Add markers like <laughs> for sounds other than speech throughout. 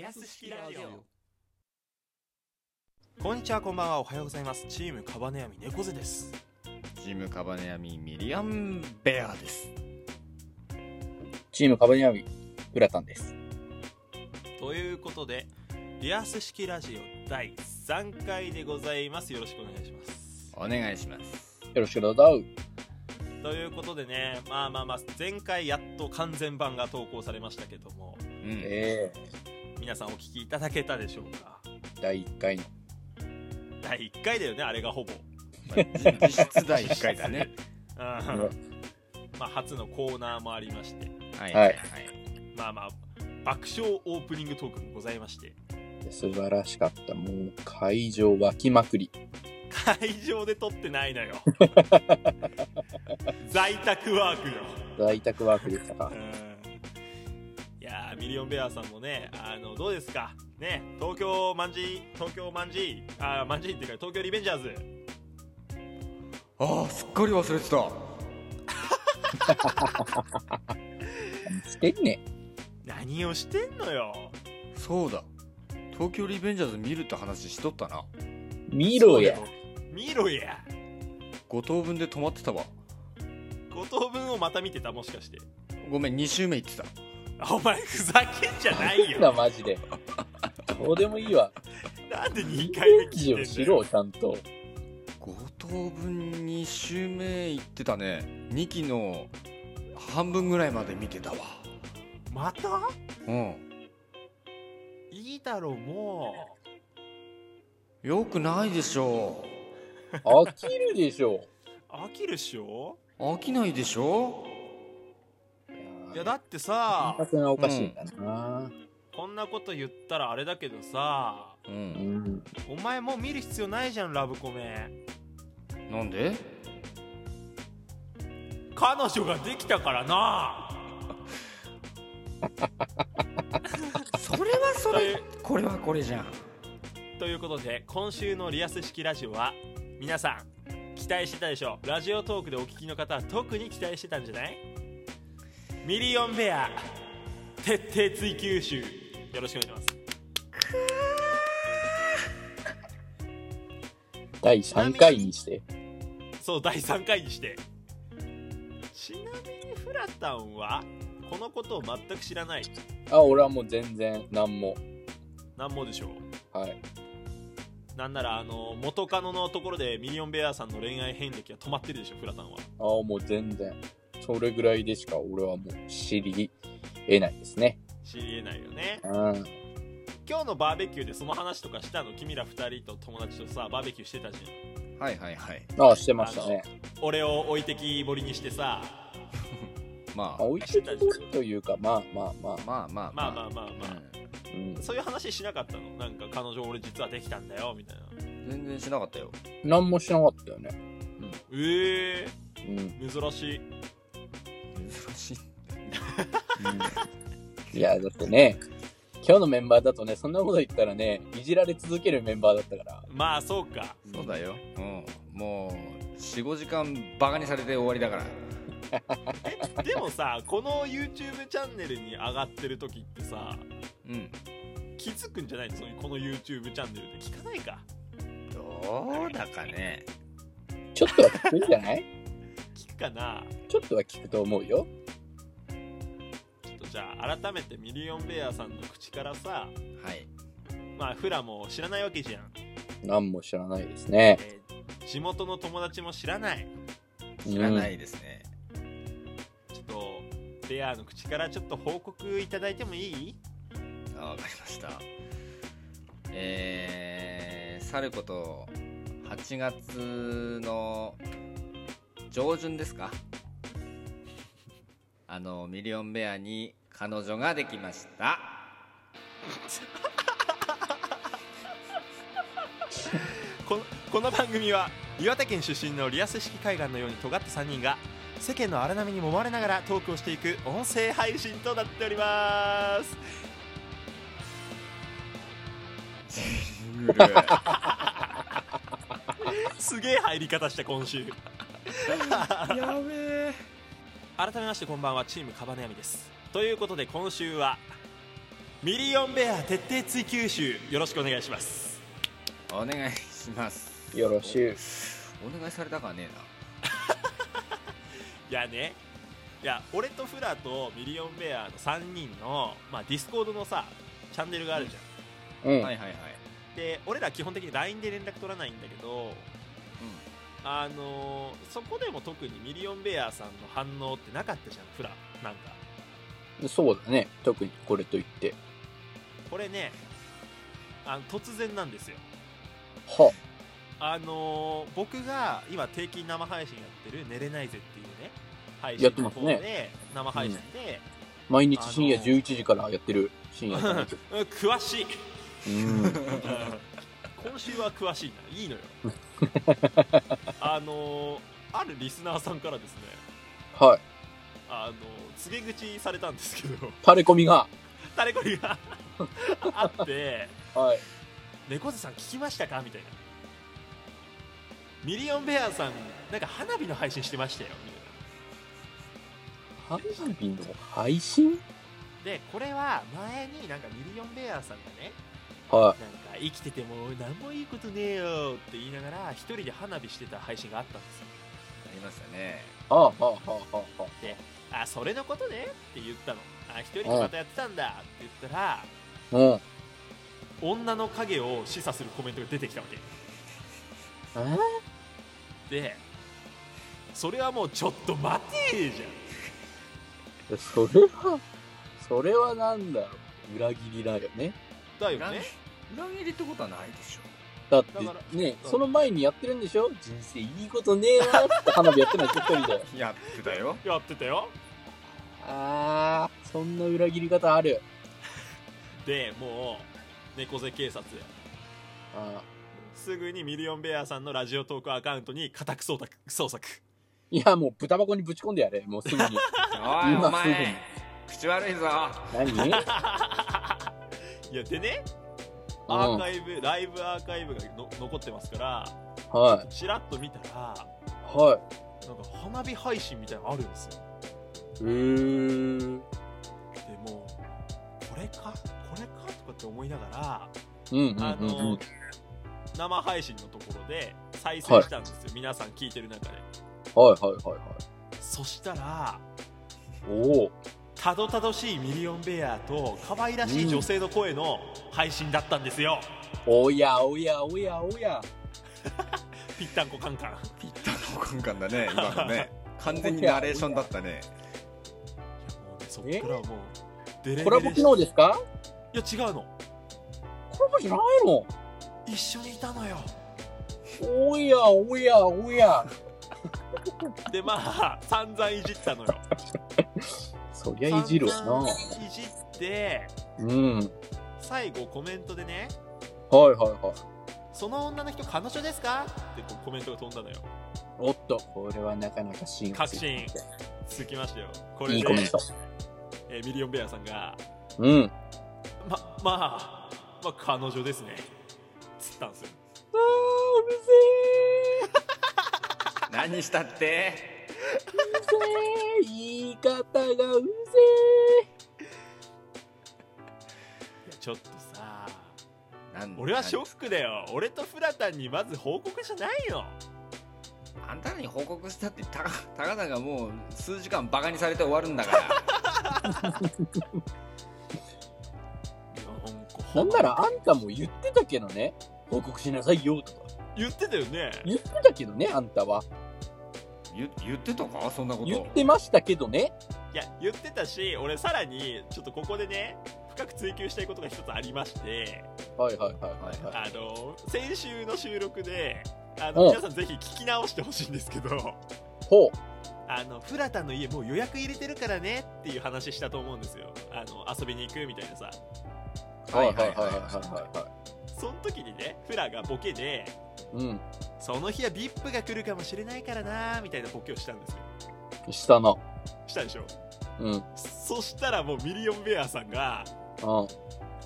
リアス式ラジオ。こんにちはこんばんはおはようございます。チームカバネヤミ猫背です。チームカバネヤミミリアンベアです。チームカバニアミ、プラタンです。ということでリアス式ラジオ第3回でございます。よろしくお願いします。お願いします。よろしくどうぞ。ということでねまあまあまあ前回やっと完全版が投稿されましたけども。うん。え皆さんお聞きいただけたでしょうか？ー、第1回の。第1回だよねあれがほぼ。ま <laughs> あ実質第1回だね。うん。まあ初のコーナーもありまして。はい。はい。まあまあ爆笑オープニングトークもございまして。素晴らしかった。もう会場湧きまくり。会場で撮ってないのよ。<laughs> 在宅ワークよ。在宅ワークでしたかミリオンベアさんもねあのどうですか？ね東京マンジー東京マンジーあーマンジーっていうか東京リベンジャーズ。ああすっかり忘れてた。してんね何をしてんのよ。そうだ。東京リベンジャーズ見るって話しとったな。見ろや。見ろや。5等分で止まってたわ。5等分をまた見てたもしかして。ごめん2周目行ってたお前ふざけんじゃないな、よマジで。どうでもいいわ。なんで2イ回目メージをしろ、ちゃんと。5等分2周目行ってたね。2期の半分ぐらいまで見てたわ。また？うん。いいだろもよくないでしょ飽きるでしょ。う飽きるっしょ？飽きないでしょいやだってさ感覚がおかしいん。だな。こんなこと言ったらあれだけどさううん。ん。お前もう見る必要ないじゃんラブコメ。なんで？彼女ができたからな。<laughs> それはそというこれはこれじゃん。ということで今週のリアス式ラジオは皆さん期待してたでしょ。ラジオトークでお聞きの方は特に期待してたんじゃない？ミリオンベア徹底追求集よろしくお願いします第3回にして。そう第3回にしてちなみにフラタンはこのことを全く知らないあ、俺はもう全然、なんも。なんもでしょうはい。なんならあの元カノのところでミリオンベアさんの恋愛遍歴は止まってるでしょフラタンはあ、もう全然。それぐらいでしか俺はもう知り得ないですね。知りえないよねうん。今日のバーベキューでその話とかしたの？君ら2人と友達とさバーベキューしてたじゃんはいはいはいあ、してましたね。俺を置いてきぼりにしてさ <laughs> ままあ、置いてきぼりというか、まあまあまあ。あまあまあまあまあまあまあ、うん。そういう話しなかったの？なんか彼女俺実はできたんだよみたいな全然しなかったよなんもしなかったよね。ええうん。珍しい珍しい。いや、だってね、今日のメンバーだとね、そんなこと言ったらね、いじられ続けるメンバーだったから。まあそうか。そうだよ、うん、もう45時間バカにされて終わりだから。でもさこの YouTube チャンネルに上がってる時ってさうん。気づくんじゃないのこの YouTube チャンネルで。聞かないか。どうだかね。ちょっとは聞くんじゃない？かな。ちょっとは聞くと思うよ。ちょっとじゃあ改めてミリオンベアさんの口からさはい。まあフラも知らないわけじゃん、なんも知らないですね。えー地元の友達も知らない。知らないですね、ちょっとベアの口からちょっと報告いただいてもいい？あわかりました。えー、去ること8月の上旬ですか？あのミリオンベアに彼女ができました。このこの番組は岩手県出身のリアス式海岸のように尖った3人が世間の荒波に揉まれながらトークをしていく音声配信となっております。<laughs> すげえ入り方した今週 <laughs> やべえ。改めましてこんばんはチームカバネヤミです。ということで今週はミリオンベア徹底追求集よろしくお願いします。お願いします。よろしゅう。お願いされたかね <laughs> いやね。いや俺とフラとミリオンベアの3人の、まあ、ディスコードのさチャンネルがあるじゃん、うん。えなはいはいはい。で俺ら基本的に LINE で連絡取らないんだけどあのーそこでも特にミリオンベアさんの反応ってなかったじゃんフラなんか。そうだね。特にこれといって。これねあの突然なんですよ。は。あのー僕が今定期生配信やってる「寝れないぜ」っていうね配やっ信の方てますね。で生配信で、毎日深夜あの11時からやってる深夜 <laughs> 詳しい。うん。<laughs> 今週は詳しいな。いいのよ。<laughs> あのーあるリスナーさんからですね。はい。あの告げ口されたんですけど。タレコミが。タレコミが。<laughs> あって。はい。「猫背さん聞きましたか?」みたいな。ミリオンベアさんなんか花火の配信してましたよ。みたいな花火の配信？でこれは前になんかミリオンベアさんがねはなんか生きてても何もいいことねえよって言いながら一人で花火してた配信があったんですよありましたねあ、はあ、はあ、はあ。あそれのことねって言ったのあ一人でまたやってたんだって言ったらうん。女の影を示唆するコメントが出てきたわけえ？でそれはもうちょっと待てじゃんそれは、それはなんだろう。裏切りだよね。裏だよね。裏切りってことはないでしょ。だってだからね、うんその前にやってるんでしょ？人生いいことねえなって花火やってない一人で。<laughs> やってたよ。やってたよ。あー、そんな裏切り方ある。<laughs> でもう猫背警察あすぐにミリオンベアさんのラジオトークアカウントに家宅捜索。捜索ーいや、もう豚箱にぶち込んでやれ。もうすぐに。<laughs> おい今お前口悪いぞ。何？いやでねアーカイブ、ライブアーカイブがの残ってますからはちらっと見たらい。はなんか花火配信みたいなのあるんですよい。へー。でもこれか？これか？とかって思いながらうんうんうんあの、うん。生配信のところで再生したんですよ、皆さん聞いてる中ではいはいはいはい。そしたらおお。たどたどしいミリオンベアと可愛らしい女性の声の配信だったんですよ、おやおやおやおや。<laughs> ぴったんこカンカン。ピッタのカンカンだね <laughs> 今のね。完全にナレーションだったね。もうねそっからはもうデレデレコラボ機能ですか？いや違うの。コラボじゃないの？一緒にいたのよ。おやおやおや。でまあ散々いじったのよ <laughs> そりゃいじるわな。いじってうん。最後コメントでねはいはいはい。その女の人彼女ですか？ってこうコメントが飛んだのよおっと、これはなかなか芯がついていて続きましてよこれでいいコメント。えーミリオンベアさんがうん。ままあまあ彼女ですねつったんですよあー、うぜ <laughs> 何したって？ー。うぜー。言い方がうぜいやちょっとさなん俺はショックだよ俺とフラタンにまず報告じゃないよあんたらに報告したってたたかだがもう数時間バカにされて終わるんだからいやなんかー。なんならあんたも言ってたけどね。報告しなさいよとか。言ってたよね言ってたけどね、あんたは。言言ってたか？そんなこと。言ってましたけどね。いや言ってたし俺さらにちょっとここでね深く追求したいことが一つありまして。はいはいはいはいはい。あの先週の収録であうん。の皆さんぜひ聞き直してほしいんですけど。ほう。あのフラタンの家もう予約入れてるからねっていう話したと思うんですよ。あの遊びに行くみたいなさ。はいはいはいはいはいはその時にねフラがボケでい。うん。その日は VIP が来るかもしれないからなみたいなボケをしたんですよしたな。したでしょ？うん。うん。そしたらもうミリオンベアさんが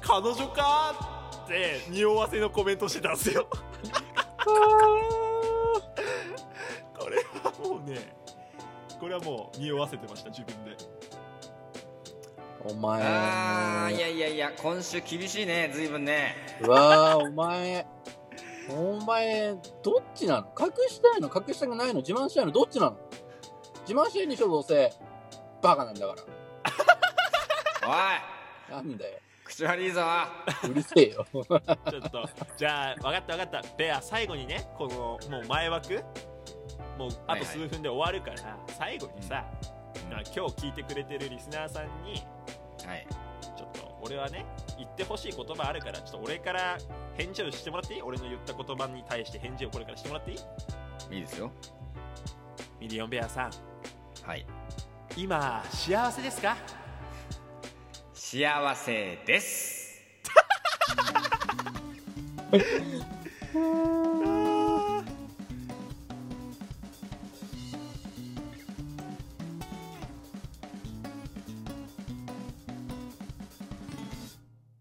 彼女かーって匂わせのコメントしてたんですよ <laughs> これはもうねこれはもう匂わせてました自分でお前。あーいやいやいや今週厳しいね随分ねうわー、お前。お前、どっちなの？隠したいの？隠したくないの？自慢したいの？どっちなの？自慢したいんでしょどうせ。バカなんだから。<laughs> おいなんだよ。口悪いぞうるせえよ。<laughs> ちょっとじゃあ分かった分かったベア最後にねこのもう前枠もうあと数分で終わるから、最後にさ、まあ今日聞いてくれてるリスナーさんにはい。ちょっと俺はね言ってほしい言葉あるからちょっと俺から返事をしてもらっていい？俺の言った言葉に対して返事をこれからしてもらっていい？いいですよ。ミリオンベアさん。はい。今幸せですか？幸せです <laughs>